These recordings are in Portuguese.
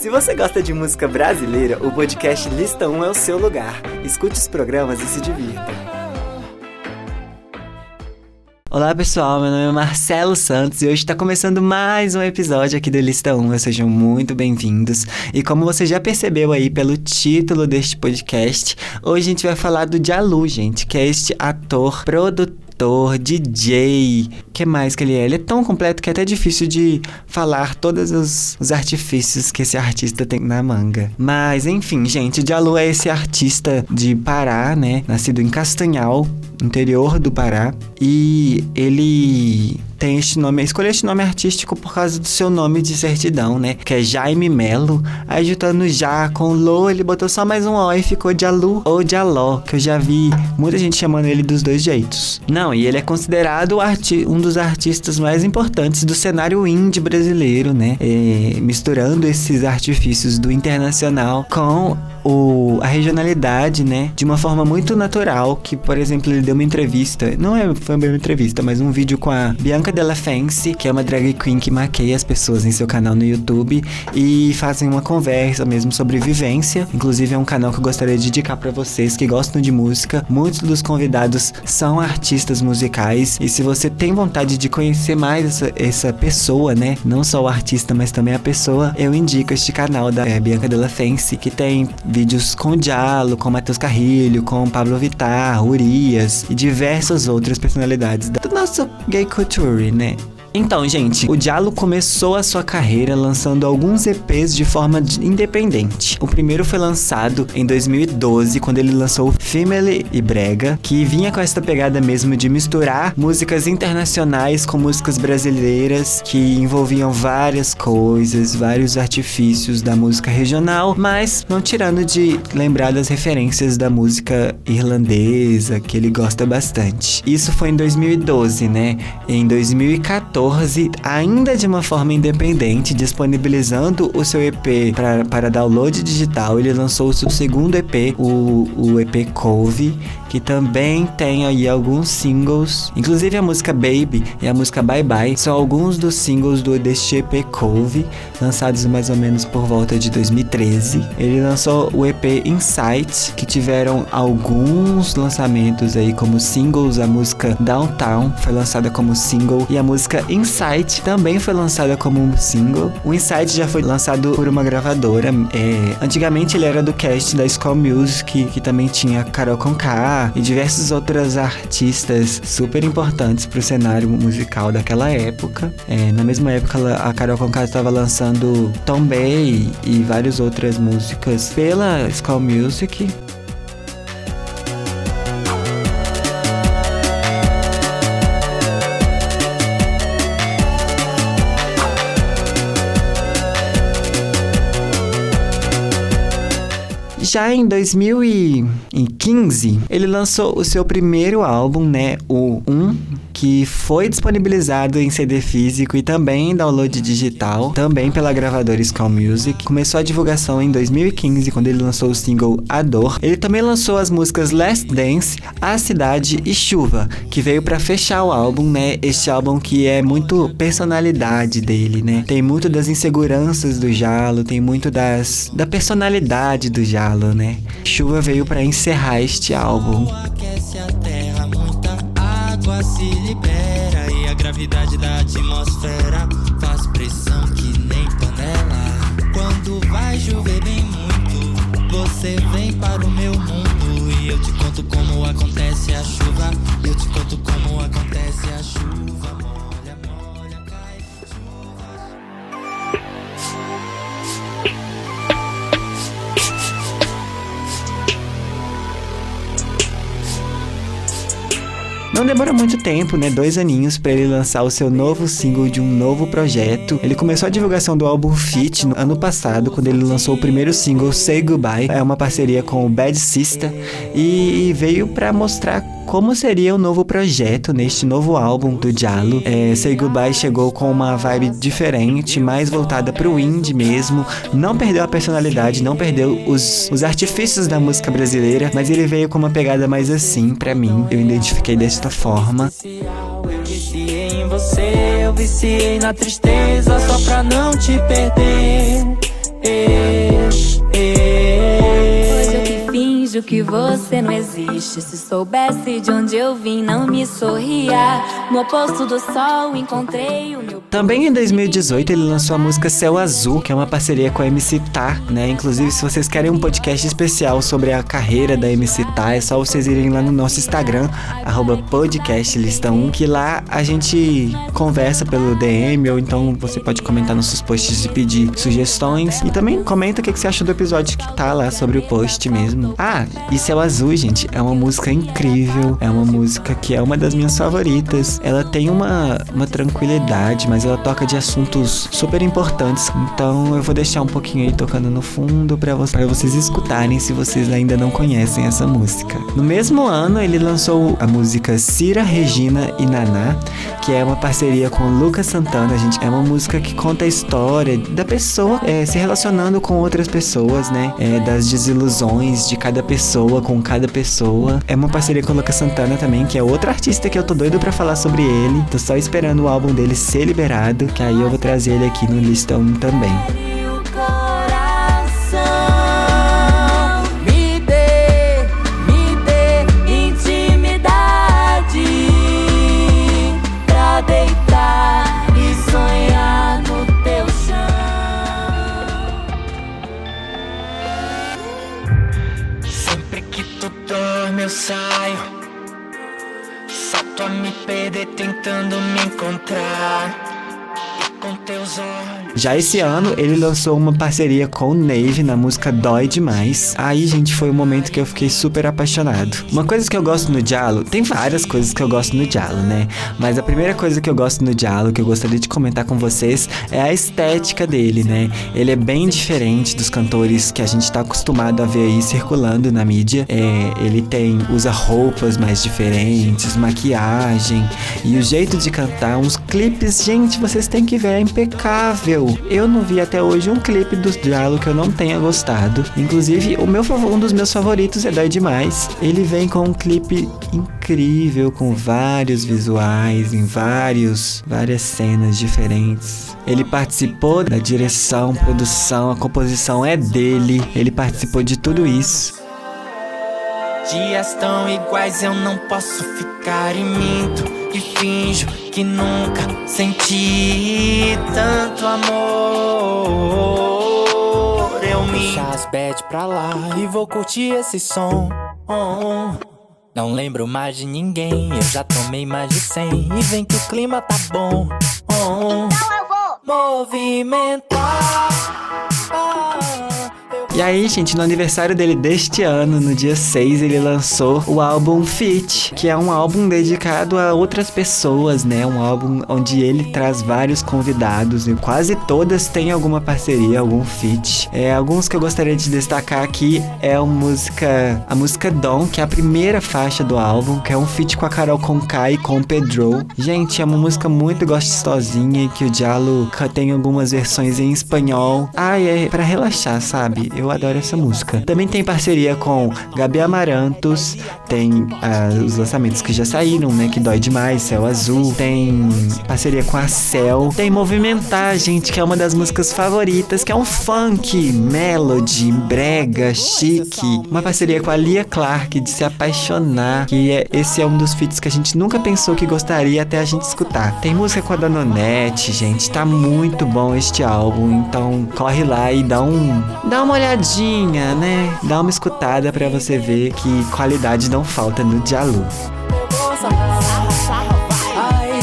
Se você gosta de música brasileira, o podcast Lista 1 é o seu lugar. Escute os programas e se divirta. Olá pessoal, meu nome é Marcelo Santos e hoje está começando mais um episódio aqui do Lista 1. Sejam muito bem-vindos. E como você já percebeu aí pelo título deste podcast, hoje a gente vai falar do Jalu, gente, que é este ator, produtor ator, DJ. que mais que ele é? Ele é tão completo que é até difícil de falar todos os, os artifícios que esse artista tem na manga. Mas, enfim, gente, Jalu é esse artista de Pará, né? Nascido em Castanhal, interior do Pará. E ele tem este nome, escolhi este nome artístico por causa do seu nome de certidão, né? Que é Jaime Melo. Aí juntando já com Lô, ele botou só mais um O e ficou de Alu ou de Aló, que eu já vi muita gente chamando ele dos dois jeitos. Não, e ele é considerado um dos artistas mais importantes do cenário indie brasileiro, né? É, misturando esses artifícios do internacional com o, a regionalidade, né? De uma forma muito natural, que, por exemplo, ele deu uma entrevista, não é, foi uma entrevista, mas um vídeo com a Bianca Della Fence, que é uma drag queen que maqueia as pessoas em seu canal no YouTube e fazem uma conversa mesmo sobre vivência. Inclusive é um canal que eu gostaria de indicar para vocês que gostam de música. Muitos dos convidados são artistas musicais e se você tem vontade de conhecer mais essa, essa pessoa, né? Não só o artista, mas também a pessoa, eu indico este canal da é, Bianca Della Fence, que tem vídeos com Diallo, com Matheus Carrilho, com Pablo Vittar, Urias e diversas outras personalidades do nosso gay culture, né? Então, gente, o Diallo começou a sua carreira lançando alguns EPs de forma independente. O primeiro foi lançado em 2012, quando ele lançou Female e Brega, que vinha com essa pegada mesmo de misturar músicas internacionais com músicas brasileiras, que envolviam várias coisas, vários artifícios da música regional, mas não tirando de lembrar das referências da música irlandesa, que ele gosta bastante. Isso foi em 2012, né? Em 2014, 2014, ainda de uma forma independente, disponibilizando o seu EP pra, para download digital, ele lançou o seu segundo EP, o, o EP Cove, que também tem aí alguns singles, inclusive a música Baby e a música Bye Bye, são alguns dos singles do deste EP Cove, lançados mais ou menos por volta de 2013. Ele lançou o EP Insight, que tiveram alguns lançamentos aí como singles, a música Downtown foi lançada como single e a música Insight também foi lançada como um single. O Insight já foi lançado por uma gravadora. É, antigamente ele era do cast da School Music, que também tinha Carol Conká, e diversos outros artistas super importantes para o cenário musical daquela época. É, na mesma época, a Carol Conká estava lançando Tom Bay e várias outras músicas pela Skull Music. Já em 2015, ele lançou o seu primeiro álbum, né, o 1, que foi disponibilizado em CD físico e também em download digital, também pela gravadora Skull Music. Começou a divulgação em 2015, quando ele lançou o single A Dor. Ele também lançou as músicas Last Dance, A Cidade e Chuva, que veio para fechar o álbum, né? Este álbum que é muito personalidade dele, né? Tem muito das inseguranças do Jalo, tem muito das da personalidade do Jalo né? Chuva veio para encerrar este álbum. Se libera e a gravidade da atmosfera faz pressão que nem panela. Quando vai chover bem muito, você vem para o meu mundo e eu te conto como acontece a chuva. Demora muito tempo, né? Dois aninhos para ele lançar o seu novo single de um novo projeto. Ele começou a divulgação do álbum Fit no ano passado, quando ele lançou o primeiro single Say Goodbye. É uma parceria com o Bad Sister e veio para mostrar como seria o novo projeto neste novo álbum do Diallo. É, Say Goodbye chegou com uma vibe diferente, mais voltada pro indie mesmo. Não perdeu a personalidade, não perdeu os, os artifícios da música brasileira, mas ele veio com uma pegada mais assim, para mim. Eu identifiquei desta forma. Eu viciei em você, eu viciei na tristeza só pra não te perder. Finjo que você não existe. Se soubesse de onde eu vim, não me sorria. No oposto do sol, encontrei o meu. Também em 2018 ele lançou a música Céu Azul, que é uma parceria com a MC Tá, né? Inclusive, se vocês querem um podcast especial sobre a carreira da MC Tá, é só vocês irem lá no nosso Instagram, podcastlista1, que lá a gente conversa pelo DM, ou então você pode comentar nos seus posts e pedir sugestões. E também comenta o que você acha do episódio que tá lá sobre o post mesmo. Ah, e Céu Azul, gente, é uma música incrível, é uma música que é uma das minhas favoritas. Ela tem uma, uma tranquilidade, mas ela toca de assuntos super importantes. Então eu vou deixar um pouquinho aí tocando no fundo para vocês, vocês escutarem se vocês ainda não conhecem essa música. No mesmo ano, ele lançou a música Cira, Regina e Naná, que é uma parceria com Lucas Santana. Gente, é uma música que conta a história da pessoa é, se relacionando com outras pessoas, né? É, das desilusões de cada pessoa com cada pessoa. É uma parceria com o Lucas Santana também, que é outro artista que eu tô doido para falar sobre ele. Tô só esperando o álbum dele ser liberado, que aí eu vou trazer ele aqui no listão também. Já esse ano, ele lançou uma parceria com o Nave na música Dói Demais. Aí, gente, foi o momento que eu fiquei super apaixonado. Uma coisa que eu gosto no Diallo, tem várias coisas que eu gosto no Diallo, né? Mas a primeira coisa que eu gosto no Diallo, que eu gostaria de comentar com vocês, é a estética dele, né? Ele é bem diferente dos cantores que a gente tá acostumado a ver aí circulando na mídia. É, ele tem, usa roupas mais diferentes, maquiagem e o jeito de cantar, uns clipes, gente, vocês têm que ver, é impecável eu não vi até hoje um clipe do Diallo que eu não tenha gostado. Inclusive, o meu um dos meus favoritos é Dói Demais. Ele vem com um clipe incrível, com vários visuais, em vários, várias cenas diferentes. Ele participou da direção, produção, a composição é dele. Ele participou de tudo isso. Dias tão iguais eu não posso ficar e minto e finjo que nunca senti tanto amor. Eu me Deixa as bad pra lá e vou curtir esse som. Oh, Não lembro mais de ninguém, eu já tomei mais de cem e vem que o clima tá bom. Oh, então eu vou movimentar. E aí, gente, no aniversário dele deste ano, no dia 6, ele lançou o álbum Fit, que é um álbum dedicado a outras pessoas, né? Um álbum onde ele traz vários convidados e quase todas têm alguma parceria, algum feat. É, alguns que eu gostaria de destacar aqui é a música, a música Dom, que é a primeira faixa do álbum, que é um feat com a Carol Conkai e com o Pedro. Gente, é uma música muito gostosinha que o Diallo tem algumas versões em espanhol. Ai, é para relaxar, sabe? Eu adoro essa música. Também tem parceria com Gabi Amarantos, tem uh, os lançamentos que já saíram, né? Que dói demais, Céu Azul. Tem parceria com a Cell. Tem Movimentar, gente, que é uma das músicas favoritas, que é um funk, melody, brega, chique. Uma parceria com a Lia Clark de se apaixonar, que é, esse é um dos feats que a gente nunca pensou que gostaria até a gente escutar. Tem música com a Danonete, gente, tá muito bom este álbum, então corre lá e dá um dá uma olhada olhadinha, né? Dá uma escutada para você ver que qualidade não falta no Dialu. Ai,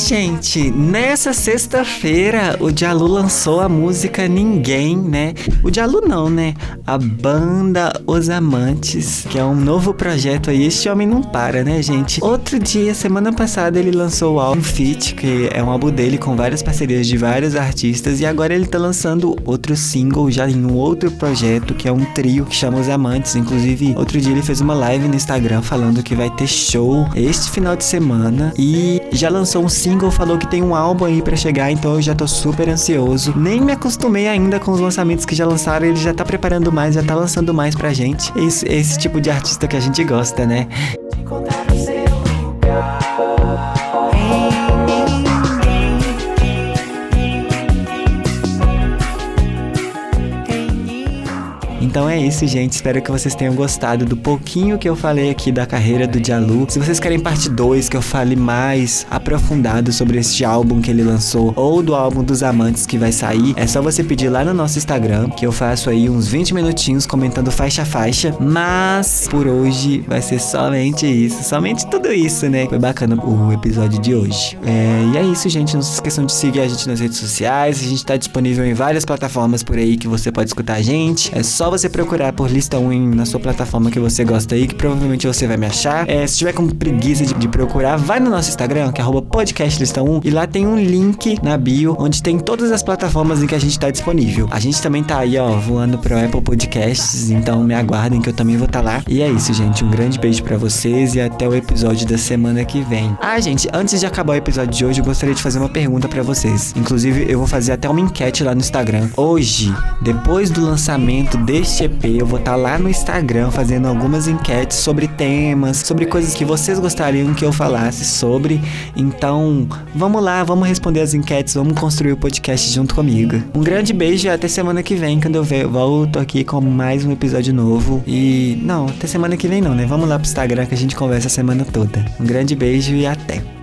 gente, nessa sexta-feira o Dialu lançou a música Ninguém, né? O Dialu não, né? A banda Os Amantes, que é um novo projeto aí. Este homem não para, né, gente? Outro dia, semana passada, ele lançou o álbum Fit, que é um álbum dele com várias parcerias de vários artistas. E agora ele tá lançando outro single já em um outro projeto, que é um trio que chama Os Amantes. Inclusive, outro dia ele fez uma live no Instagram falando que vai ter show este final de semana. E já lançou um single, falou que tem um álbum aí para chegar, então eu já tô super ansioso. Nem me acostumei ainda com os lançamentos que já lançaram, ele já tá preparando mais, já tá lançando mais pra gente. Esse, esse tipo de artista que a gente gosta, né? Isso, gente. Espero que vocês tenham gostado do pouquinho que eu falei aqui da carreira do Jalu. Se vocês querem parte 2, que eu fale mais aprofundado sobre este álbum que ele lançou ou do álbum dos amantes que vai sair, é só você pedir lá no nosso Instagram, que eu faço aí uns 20 minutinhos comentando faixa a faixa. Mas por hoje vai ser somente isso, somente tudo isso, né? Foi bacana o episódio de hoje. É, e é isso, gente. Não se esqueçam de seguir a gente nas redes sociais. A gente tá disponível em várias plataformas por aí que você pode escutar a gente. É só você você procurar por lista 1 na sua plataforma que você gosta aí, que provavelmente você vai me achar. É, se tiver com preguiça de, de, procurar, vai no nosso Instagram, que é podcastlista1, e lá tem um link na bio onde tem todas as plataformas em que a gente tá disponível. A gente também tá aí, ó, voando pro Apple Podcasts, então me aguardem que eu também vou estar tá lá. E é isso, gente. Um grande beijo para vocês e até o episódio da semana que vem. Ah, gente, antes de acabar o episódio de hoje, eu gostaria de fazer uma pergunta para vocês. Inclusive, eu vou fazer até uma enquete lá no Instagram. Hoje, depois do lançamento deste EP, eu vou estar tá lá no Instagram fazendo algumas enquetes sobre temas, sobre coisas que vocês gostariam que eu falasse sobre. Então, vamos lá, vamos responder as enquetes, vamos construir o podcast junto comigo. Um grande beijo e até semana que vem, quando eu volto aqui com mais um episódio novo. E não, até semana que vem não, né? Vamos lá pro Instagram que a gente conversa a semana toda. Um grande beijo e até.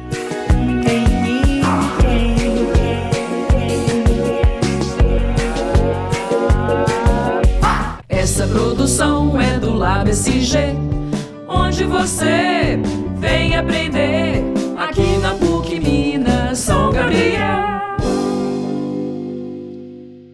SG, onde você.